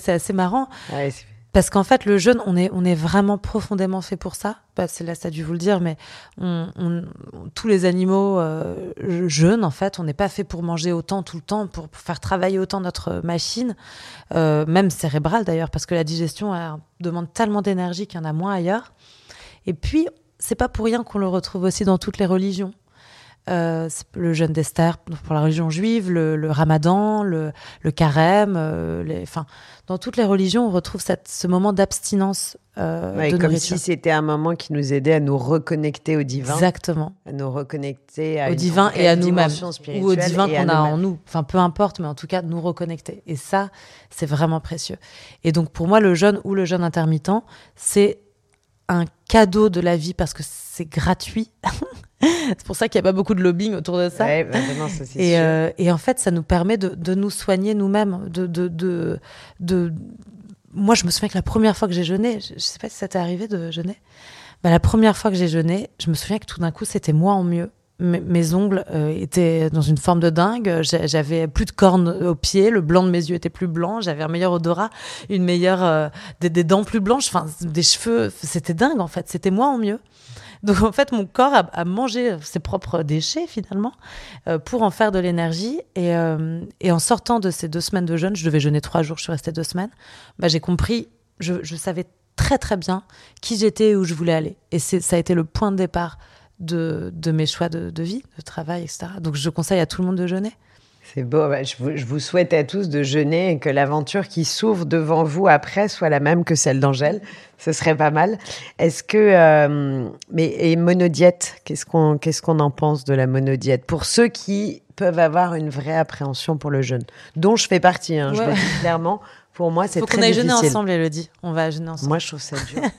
assez marrant. Ouais, parce qu'en fait, le jeûne, on est, on est vraiment profondément fait pour ça. Bah, c'est là, ça a dû vous le dire, mais on, tous les animaux euh, jeûnent, en fait. On n'est pas fait pour manger autant tout le temps, pour, faire travailler autant notre machine, euh, même cérébrale d'ailleurs, parce que la digestion demande tellement d'énergie qu'il y en a moins ailleurs. Et puis, c'est pas pour rien qu'on le retrouve aussi dans toutes les religions. Euh, le jeûne d'Esther pour la religion juive, le, ramadan, le, carême, euh, les, enfin, dans toutes les religions, on retrouve cette, ce moment d'abstinence. Euh, comme si c'était un moment qui nous aidait à nous reconnecter au divin. Exactement. À nous reconnecter au divin et à nous-mêmes. Ou au divin qu'on a en nous. Enfin, peu importe, mais en tout cas, nous reconnecter. Et ça, c'est vraiment précieux. Et donc, pour moi, le jeûne ou le jeûne intermittent, c'est un cadeau de la vie parce que c'est gratuit. c'est pour ça qu'il n'y a pas beaucoup de lobbying autour de ça. Ouais, bah, et, euh, et, en fait, ça nous permet de, de nous soigner nous-mêmes. De, de, de, de, Moi, je me souviens que la première fois que j'ai jeûné, je ne sais pas si ça t'est arrivé de jeûner, bah, la première fois que j'ai jeûné, je me souviens que tout d'un coup, c'était moi en mieux. mes ongles euh, étaient dans une forme de dingue. J'avais plus de cornes aux pieds, le blanc de mes yeux était plus blanc, j'avais un meilleur odorat, une meilleure euh, des, des, dents plus blanches, enfin des cheveux. C'était dingue en fait. C'était moi en mieux. Donc en fait, mon corps a, mangé ses propres déchets finalement euh, pour en faire de l'énergie. Et, euh, et, en sortant de ces deux semaines de jeûne, je devais jeûner trois jours, je suis restée deux semaines. Bah, j'ai compris, je, savais très très bien qui j'étais et où je voulais aller. Et ça a été le point de départ de, de mes choix de, de vie, de travail, etc. Donc je conseille à tout le monde de jeûner. C'est beau. Je, vous, souhaite à tous de jeûner et que l'aventure qui s'ouvre devant vous après soit la même que celle d'Angèle. Ce serait pas mal. Est-ce que euh, mais et monodiète, qu'est-ce qu'on qu'est-ce qu'on en pense de la monodiète? Pour ceux qui peuvent avoir une vraie appréhension pour le jeûne, dont je fais partie. Hein, Je le dis clairement. Pour moi, c'est très difficile. Faut qu'on aille jeûner ensemble, Elodie. On va jeûner ensemble. Moi, je trouve ça dur.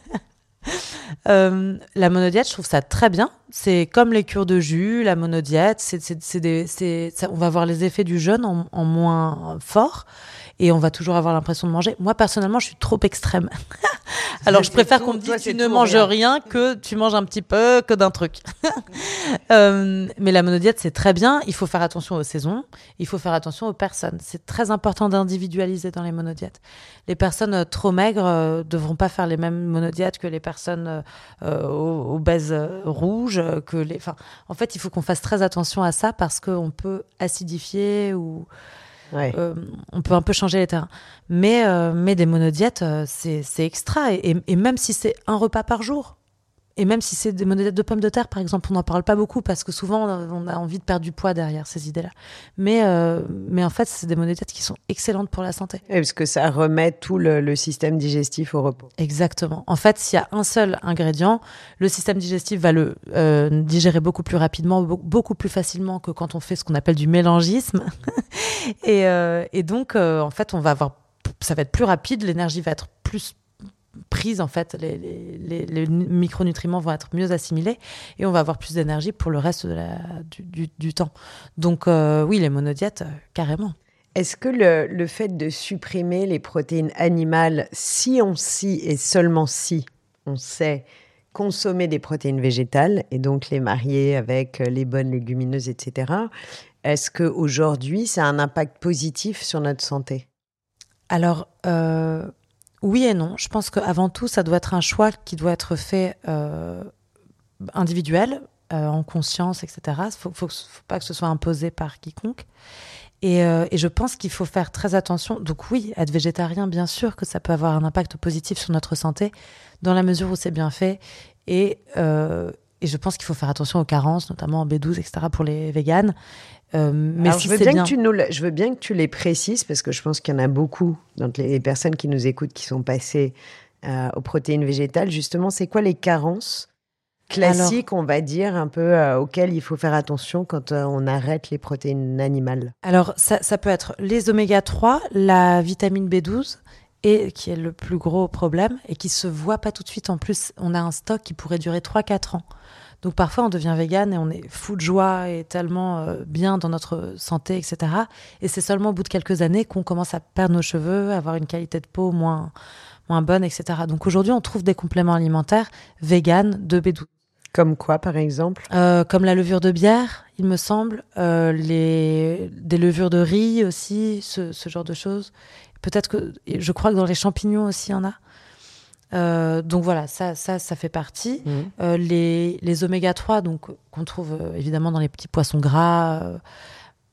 Euh, la monodiète, je trouve ça très bien. C'est comme les cures de jus, la monodiète. C'est, on va voir les effets du jeûne en, en moins fort et on va toujours avoir l'impression de manger. Moi, personnellement, je suis trop extrême. Alors, je préfère qu'on me dise tu ne manges rien. que tu manges un petit peu que d'un truc. euh, mais la monodiète, c'est très bien. Il faut faire attention aux saisons. Il faut faire attention aux personnes. C'est très important d'individualiser dans les monodiètes. Les personnes euh, trop maigres euh, devront pas faire les mêmes monodiètes que les personnes euh, euh obèses rouges. Que les... enfin, en fait, il faut qu'on fasse très attention à ça parce qu'on peut acidifier ou euh, on peut un peu changer les terrains. Mais, euh, mais des monodiètes, euh, c'est extra. et, même si c'est un repas par jour, et même si c'est des monodiètes de pommes de terre, par exemple, on n'en parle pas beaucoup parce que souvent on a envie de perdre du poids derrière ces idées-là. Mais, euh, mais en fait, c'est des monodiètes qui sont excellentes pour la santé. Oui, parce que ça remet tout le, système digestif au repos. Exactement. En fait, s'il y a un seul ingrédient, le système digestif va le euh, digérer beaucoup plus rapidement, beaucoup plus facilement que quand on fait ce qu'on appelle du mélangisme. et, euh, et, donc, en fait, on va avoir, ça va être plus rapide, l'énergie va être plus prise, en fait, les, les, les, micronutriments vont être mieux assimilés et on va avoir plus d'énergie pour le reste de la, du, du, temps. Donc euh, oui, les monodiètes, euh, carrément. Est-ce que le, le, fait de supprimer les protéines animales, si on si et seulement si on sait consommer des protéines végétales et donc les marier avec euh, les bonnes légumineuses, etc., est-ce qu'aujourd'hui, ça a un impact positif sur notre santé? Alors, oui et non. Je pense qu'avant tout, ça doit être un choix qui doit être fait euh, individuel. en conscience, etc. Il faut, faut, pas que ce soit imposé par quiconque. Et, euh, et je pense qu'il faut faire très attention. Donc oui, être végétarien, bien sûr que ça peut avoir un impact positif sur notre santé, dans la mesure où c'est bien fait. Et, euh, et je pense qu'il faut faire attention aux carences, notamment en B12, etc., pour les véganes. Euh, mais Alors, si je, veux bien, bien... Que tu nous, je veux bien que tu les précises, parce que je pense qu'il y en a beaucoup, donc les personnes qui nous écoutent, qui sont passées euh, aux protéines végétales. Justement, c'est quoi les carences classiques, on va dire, un peu euh, auxquelles il faut faire attention quand euh, on arrête les protéines animales? Alors, ça, ça peut être les oméga 3, la vitamine B12, et qui est le plus gros problème, et qui se voit pas tout de suite. En plus, on a un stock qui pourrait durer 3-4 ans. Donc parfois on devient vegan et on est fou de joie et tellement euh, bien dans notre santé, etc. Et c'est seulement au bout de quelques années qu'on commence à perdre nos cheveux, avoir une qualité de peau moins, moins bonne, etc. Donc aujourd'hui on trouve des compléments alimentaires vegan de B12. Comme quoi, par exemple? Euh, Comme la levure de bière, il me semble, euh, les, des levures de riz aussi, ce, ce genre de choses. Peut-être que, je crois que dans les champignons aussi, il y en a. Euh, donc voilà, ça, ça, ça fait partie. Mmh. Euh, les, les oméga 3, donc qu'on trouve euh, évidemment dans les petits poissons gras,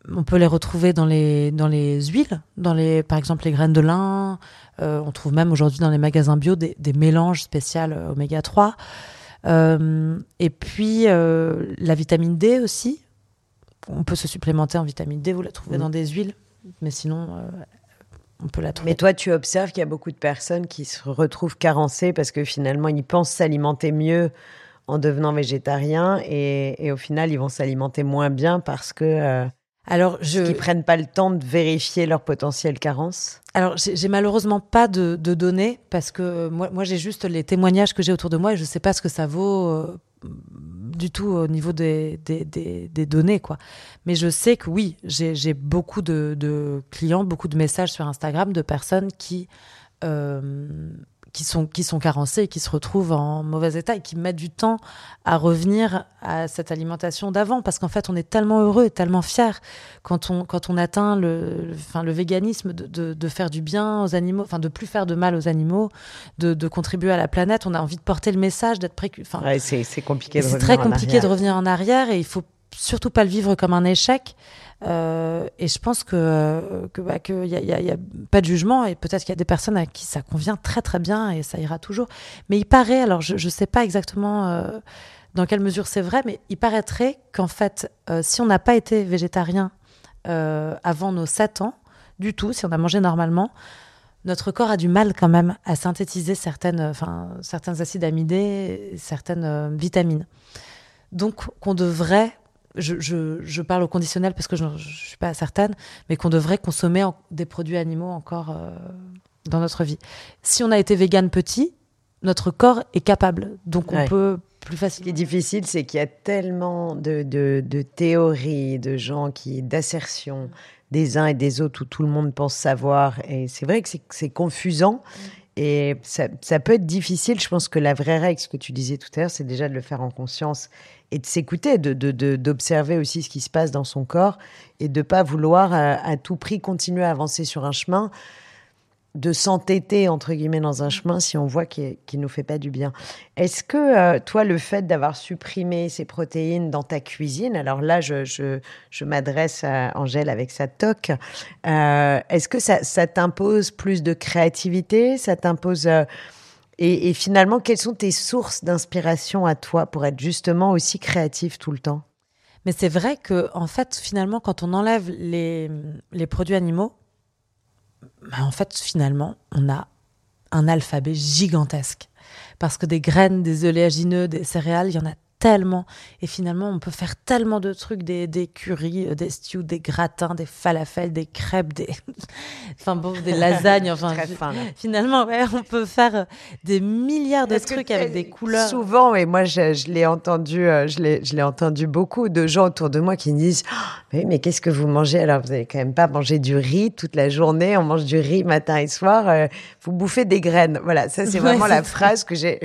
on peut les retrouver dans les dans les huiles, dans les par exemple les graines de lin. On trouve même aujourd'hui dans les magasins bio des, des mélanges spéciaux oméga 3. Euh, et puis la vitamine D aussi. On peut se supplémenter en vitamine D, vous la trouvez Mmh. dans des huiles, mais sinon euh, on peut la trouver. Mais toi, tu observes qu'il y a beaucoup de personnes qui se retrouvent carencées parce que finalement, ils pensent s'alimenter mieux en devenant végétariens et, et au final, ils vont s'alimenter moins bien parce que euh, Alors je ils prennent pas le temps de vérifier leur potentielle carence. Alors, j'ai malheureusement pas de, de données parce que euh, moi, moi j'ai juste les témoignages que j'ai autour de moi et je sais pas ce que ça vaut euh, du tout au niveau des, des, données, quoi. Mais je sais que oui, j'ai j'ai beaucoup de, de clients, beaucoup de messages sur Instagram de personnes qui euh, qui sont qui sont carencées et qui se retrouvent en mauvais état et qui mettent du temps à revenir à cette alimentation d'avant. Parce qu'en fait on est tellement heureux et tellement fier quand on quand on atteint le le- enfin le véganisme de, de, de faire du bien aux animaux enfin de plus faire de mal aux animaux de, de contribuer à la planète. On a envie de porter le message d'être précu enfin Ouais, c'est c'est compliqué de c'est revenir très en compliqué de revenir en arrière et il faut surtout pas le vivre comme un échec. Euh, et je pense que euh, que bah, que y a, pas de jugement et peut-être qu'il y a des personnes à qui ça convient très très bien et ça ira toujours. Mais il paraît, alors je je sais pas exactement euh, dans quelle mesure c'est vrai, mais il paraîtrait qu'en fait, si on n'a pas été végétarien avant nos 7 ans du tout, si on a mangé normalement, notre corps a du mal quand même à synthétiser certaines, enfin, certains acides amidés, certaines vitamines. Donc, qu'on devrait, je, je, je parle au conditionnel parce que je ne suis pas certaine, mais qu'on devrait consommer en- des produits animaux encore euh, dans notre vie. Si on a été vegan petit, notre corps est capable. Donc, on Ouais. peut plus Ce qui est facilement. difficile, c'est qu'il y a tellement de, de, de théories, de gens qui, d'assertions des uns et des autres où tout le monde pense savoir. Et c'est vrai que c'est- c'est confusant. Et ça, ça peut être difficile. Je pense que la vraie règle, ce que tu disais tout à l'heure, c'est déjà de le faire en conscience et de s'écouter, de, de, d'observer aussi ce qui se passe dans son corps et de pas vouloir à, à tout prix continuer à avancer sur un chemin, de s'entêter entre guillemets dans un chemin si on voit qu'il ne nous fait pas du bien. Est-ce que euh, toi, le fait d'avoir supprimé ces protéines dans ta cuisine, alors là, je, je, je m'adresse à Angèle avec sa toque, euh, est-ce que ça, t'impose plus de créativité Ça t'impose. euh, et, finalement, quelles sont tes sources d'inspiration à toi pour être justement aussi créatif tout le temps? Mais c'est vrai que, en fait, finalement, quand on enlève les, les produits animaux, bah, en fait, finalement, on a un alphabet gigantesque. Parce que des graines, des oléagineux, des céréales, il y en a tellement. Et finalement, on peut faire tellement de trucs, des, des currys, euh, des stews, des gratins, des falafels, des crêpes, des, enfin bon, des lasagnes. Enfin, fin, finalement, ouais, on peut faire euh, des milliards de trucs avec des couleurs. Souvent, et moi, je, je l'ai entendu, euh, je l'ai, entendu beaucoup de gens autour de moi qui me disent Ah, mais, mais qu'est-ce que vous mangez? Alors, vous n'allez quand même pas manger du riz toute la journée. On mange du riz matin et soir. euh, vous bouffez des graines. Voilà, ça, c'est Ouais, vraiment la phrase que j'ai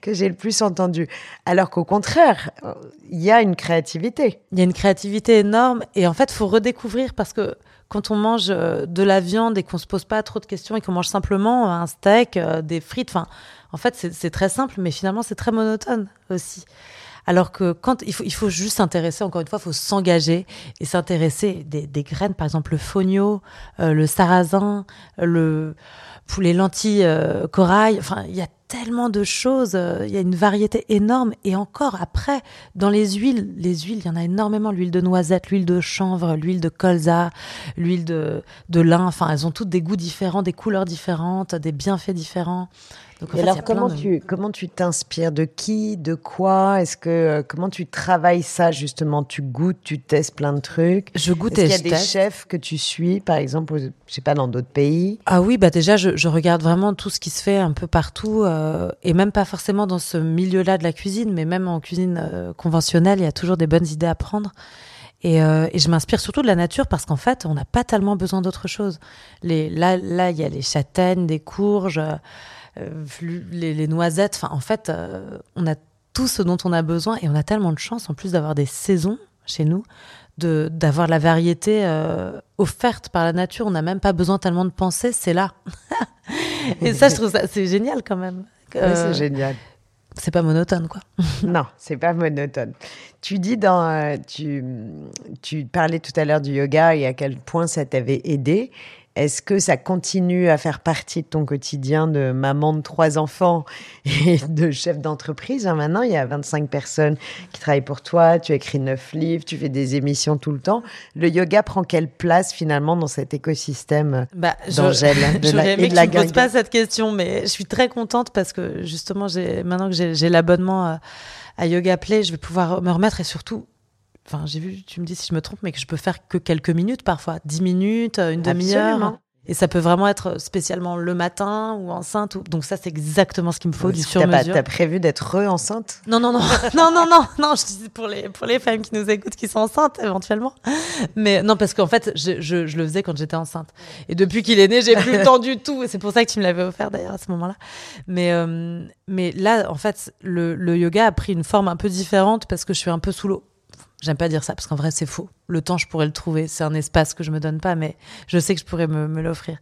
que j'ai le plus entendue. Alors qu'au contraire, euh, il y a une créativité. Il y a une créativité énorme et en fait, faut redécouvrir parce que quand on mange euh, de la viande et qu'on se pose pas trop de questions et qu'on mange simplement un steak, euh, des frites, enfin, en fait, c'est très simple, mais finalement, c'est très monotone aussi. Alors que quand il faut, il faut juste s'intéresser, encore une fois, il faut s'engager et s'intéresser des, des, graines, par exemple le fonio, euh, le sarrasin, le, pour les lentilles euh, corail. Enfin, il y a tellement de choses, euh, il y a une variété énorme. Et encore après, dans les huiles, les huiles, il y en a énormément. L'huile de noisette, l'huile de chanvre, l'huile de colza, l'huile de, de lin. Enfin, elles ont toutes des goûts différents, des couleurs différentes, des bienfaits différents. Donc, et alors, comment, tu, comment tu t'inspires De qui De quoi? Est-ce que euh, Comment tu travailles ça, justement? Tu goûtes, tu testes plein de trucs? Je goûte et Il y a des chefs que tu suis, par exemple, je sais pas, dans d'autres pays? Ah oui, bah déjà, je, je, regarde vraiment tout ce qui se fait un peu partout, euh, et même pas forcément dans ce milieu-là de la cuisine, mais même en cuisine euh, conventionnelle, il y a toujours des bonnes idées à prendre. Et, euh, et, je m'inspire surtout de la nature parce qu'en fait, on n'a pas tellement besoin d'autre chose. Les, là, là, il y a les châtaignes, des courges. Euh, les, les, noisettes. Enfin, en fait, euh, on a tout ce dont on a besoin et on a tellement de chance en plus d'avoir des saisons chez nous, de d'avoir la variété euh, offerte par la nature. On n'a même pas besoin tellement de penser, c'est là. et ça, je trouve ça c'est génial quand même. c'est génial. C'est pas monotone, quoi. non, c'est pas monotone. Tu dis dans, tu, tu parlais tout à l'heure du yoga et à quel point ça t'avait aidé. Est-ce que ça continue à faire partie de ton quotidien de maman de trois enfants et de chef d'entreprise? Hein, Maintenant, il y a 25 personnes qui travaillent pour toi, tu écris neuf livres, tu fais des émissions tout le temps. Le yoga prend quelle place finalement dans cet écosystème bah, d'Angèle J'aurais aimé que tu ne poses pas cette question, mais je suis très contente parce que justement, maintenant que j'ai l'abonnement à, à Yoga Play, je vais pouvoir me remettre et surtout Enfin, j'ai vu, tu me dis si je me trompe, mais que je peux faire que quelques minutes parfois, dix minutes, une demi-heure. Et ça peut vraiment être spécialement le matin ou enceinte. Ou... Donc ça, c'est exactement ce qu'il me faut, du sur-mesure. T'as prévu d'être enceinte Non, non, non, non, non, non, non. Je dis pour les pour les femmes qui nous écoutent, qui sont enceintes éventuellement. Mais non, parce qu'en fait, je, je, je, le faisais quand j'étais enceinte. Et depuis qu'il est né, j'ai plus le temps du tout. Et c'est pour ça que tu me l'avais offert d'ailleurs à ce moment-là. Mais euh, mais là, en fait, le, le yoga a pris une forme un peu différente parce que je suis un peu sous l'eau. J'aime pas dire ça parce qu'en vrai c'est faux. Le temps je pourrais le trouver, c'est un espace que je me donne pas, mais je sais que je pourrais me, l'offrir.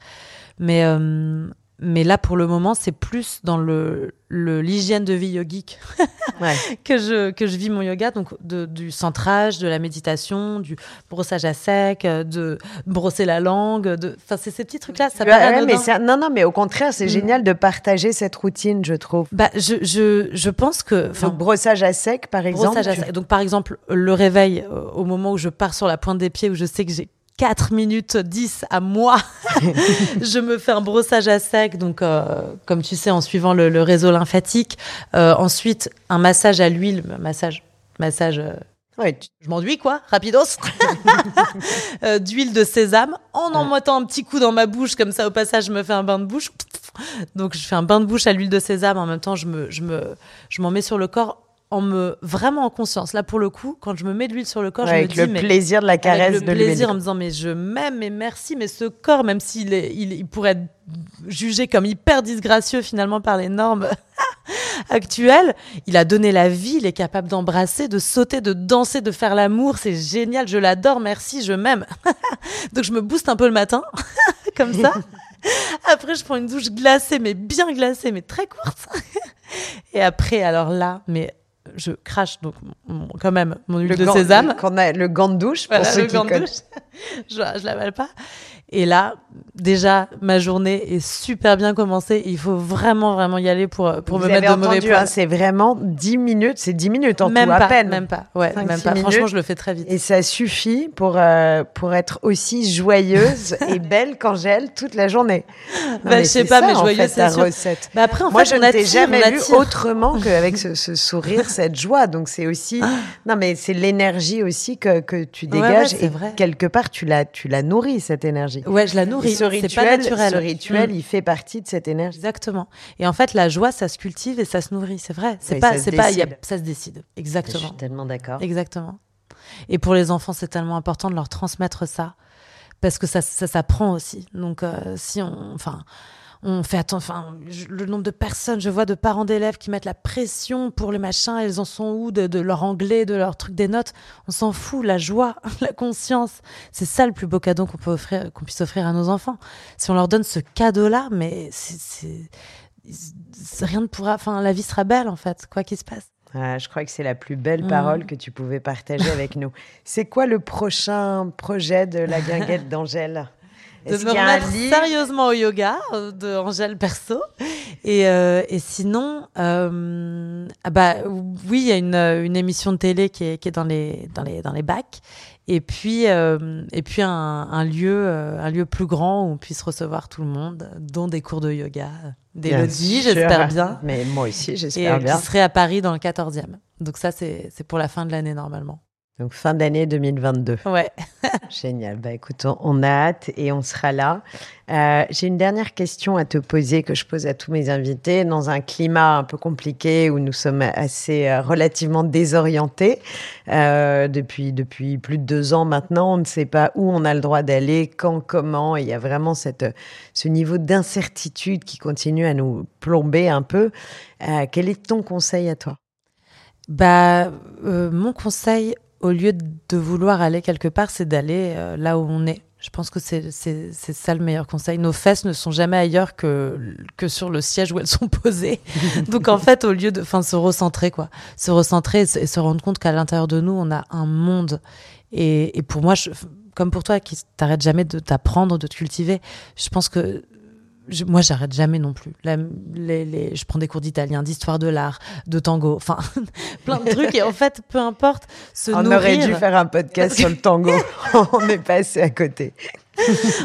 Mais euh, mais là pour le moment c'est plus dans le l'hygiène de vie yogique ouais. que je que je vis mon yoga donc de, du centrage de la méditation du brossage à sec euh, de brosser la langue de enfin c'est ces petits trucs là ça paraît mais non non mais au contraire c'est mm. génial de partager cette routine je trouve bah je je, je pense que donc brossage à sec par exemple brossage à sec. donc par exemple le réveil euh, au moment où je pars sur la pointe des pieds où je sais que j'ai 4 minutes 10 à moi, je me fais un brossage à sec, donc euh, comme tu sais, en suivant le, le réseau lymphatique. Euh, ensuite, un massage à l'huile, massage, massage. Euh, ouais, je m'enduis quoi, rapidos. euh, D'huile de sésame, en en mettant un petit coup dans ma bouche, comme ça au passage, je me fais un bain de bouche. Donc je fais un bain de bouche à l'huile de sésame, en même temps, je me, je me, je m'en mets sur le corps en me vraiment en conscience. Là, pour le coup, quand je me mets de l'huile sur le corps, je me dis le plaisir de la caresse, avec le plaisir en me disant mais je m'aime et merci, mais ce corps, même s'il est, il, pourrait être jugé comme hyper disgracieux finalement par les normes actuelles, il a donné la vie, il est capable d'embrasser, de sauter, de danser, de faire l'amour, c'est génial, je l'adore, merci, je m'aime. Donc je me booste un peu le matin, comme ça. Après, je prends une douche glacée, mais bien glacée, mais très courte. Et après, alors là, mais je crache donc quand même mon huile de sésame. Qu'on a le gant de douche pour ceux le qui gant de douche. je, je l'avale pas. Et là, déjà, ma journée est super bien commencée. Il faut vraiment, vraiment y aller pour, pour me mettre de mauvais points. Hein, c'est vraiment 10 minutes, c'est 10 minutes en même tout, pas, à peine. Même pas, ouais, même pas. Franchement, je le fais très vite. Et ça suffit pour, euh, pour être aussi joyeuse et belle qu'Angèle toute la journée. bah, je sais pas, ça, mais joyeuse, c'est recette. Bah après, en Moi, fait, je ne t'ai jamais vu autrement qu'avec ce, ce sourire, cette joie. Donc, c'est aussi, Ah. non, mais c'est l'énergie aussi que, que tu dégages. Ouais, ouais, et vrai. quelque part, tu la, tu la nourris, cette énergie. Ouais, je la nourris. Ce rituel, pas naturel. ce rituel Mm. il fait partie de cette énergie. Exactement. Et en fait, la joie, ça se cultive et ça se nourrit. C'est vrai. C'est Oui, pas, ça se c'est pas, y a, décide. ça se décide. Je Exactement. suis tellement d'accord. Exactement. Et pour les enfants, c'est tellement important de leur transmettre ça parce que ça, ça s'apprend aussi. Donc, euh, si on, enfin, on fait attention. Enfin, le nombre de personnes, je vois de parents d'élèves qui mettent la pression pour les machins. Elles en sont où de, de leur anglais, de leur truc des notes? On s'en fout. La joie, la conscience, c'est ça le plus beau cadeau qu'on peut offrir, qu'on puisse offrir à nos enfants. Si on leur donne ce cadeau-là, mais c'est- rien ne pourra. Enfin, la vie sera belle en fait, quoi qu'il se passe. Ah, je crois que c'est la plus belle Mm. parole que tu pouvais partager avec nous. C'est quoi le prochain projet de la guinguette d'Angèle? De me remettre sérieusement au yoga euh, de Angèle Perso. Et, euh, et sinon, euh, ah bah oui, il y a une, euh, une émission de télé qui est, qui est dans les dans les dans les bacs. Et puis euh, et puis un, un lieu euh, un lieu plus grand où on puisse recevoir tout le monde, dont des cours de yoga, sûr. j'espère bien. Mais moi aussi, Et j'espère bien. qui serait à Paris dans le 14e. Donc ça c'est c'est pour la fin de l'année normalement. Donc fin d'année 2022. Ouais. Génial. Bah écoute, on- on a hâte et on sera là. Euh, J'ai une dernière question à te poser que je pose à tous mes invités dans un climat un peu compliqué où nous sommes assez euh, relativement désorientés euh, depuis depuis plus de deux ans maintenant. On ne sait pas où on a le droit d'aller, quand, comment. Et il y a vraiment cette ce niveau d'incertitude qui continue à nous plomber un peu. Euh, quel est ton conseil à toi? Bah, euh, mon conseil, au lieu de vouloir aller quelque part, c'est d'aller euh, là où on est. Je pense que c'est ça le meilleur conseil. Nos fesses ne sont jamais ailleurs que que sur le siège où elles sont posées. Donc en fait, au lieu de, enfin, se recentrer quoi, se recentrer et se, et se rendre compte qu'à l'intérieur de nous, on a un monde. Et, et pour moi, je, comme pour toi, qui t'arrête jamais de t'apprendre, de te cultiver, je pense que je- moi, j'arrête jamais non plus. La- les, les- je prends des cours d'italien, d'histoire de l'art, de tango, enfin, plein de trucs. Et en fait, peu importe, se On nourrir. aurait dû faire un podcast sur le tango. on est passé à côté.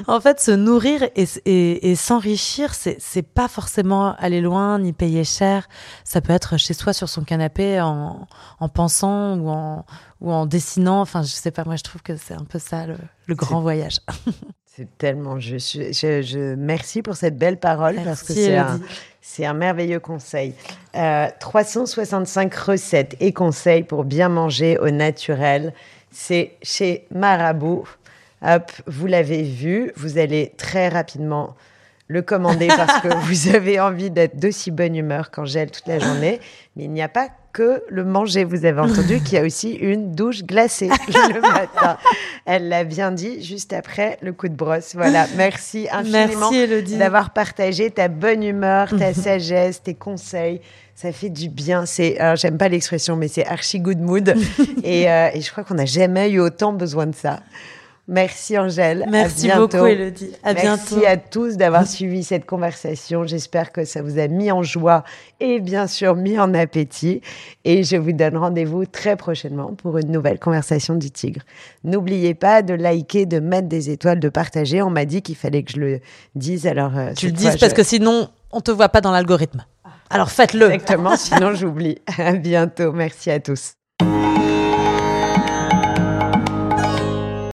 En fait, se nourrir et, et, et s'enrichir, c'est c'est pas forcément aller loin ni payer cher. Ça peut être chez soi sur son canapé en, en pensant ou en, ou en dessinant. Enfin, je sais pas, moi, je trouve que c'est un peu ça le, le grand voyage. C'est tellement. Je, je- je- merci pour cette belle parole parce que c'est un, c'est un merveilleux conseil. Euh, 365 recettes et conseils pour bien manger au naturel. C'est chez Marabout. Hop, vous l'avez vu. Vous allez très rapidement le commander parce que vous avez envie d'être d'aussi bonne humeur qu'Angèle toute la journée. Mais il n'y a pas que le manger. Vous avez entendu qu'il y a aussi une douche glacée le matin. Elle l'a bien dit juste après le coup de brosse. Voilà. Merci infiniment d'avoir partagé ta bonne humeur, ta sagesse, tes conseils. Ça fait du bien. C'est, alors, j'aime pas l'expression, mais c'est archi good mood. et, euh, et je crois qu'on n'a jamais eu autant besoin de ça. Merci Angèle. Merci beaucoup, Elodie. À Merci bientôt. à tous d'avoir suivi cette conversation. J'espère que ça vous a mis en joie et bien sûr mis en appétit. Et je vous donne rendez-vous très prochainement pour une nouvelle conversation du tigre. N'oubliez pas de liker, de mettre des étoiles, de partager. On m'a dit qu'il fallait que je le dise. Alors euh, Tu le dises parce que sinon, on te voit pas dans l'algorithme. Alors faites-le. Exactement, sinon j'oublie. À bientôt. Merci à tous.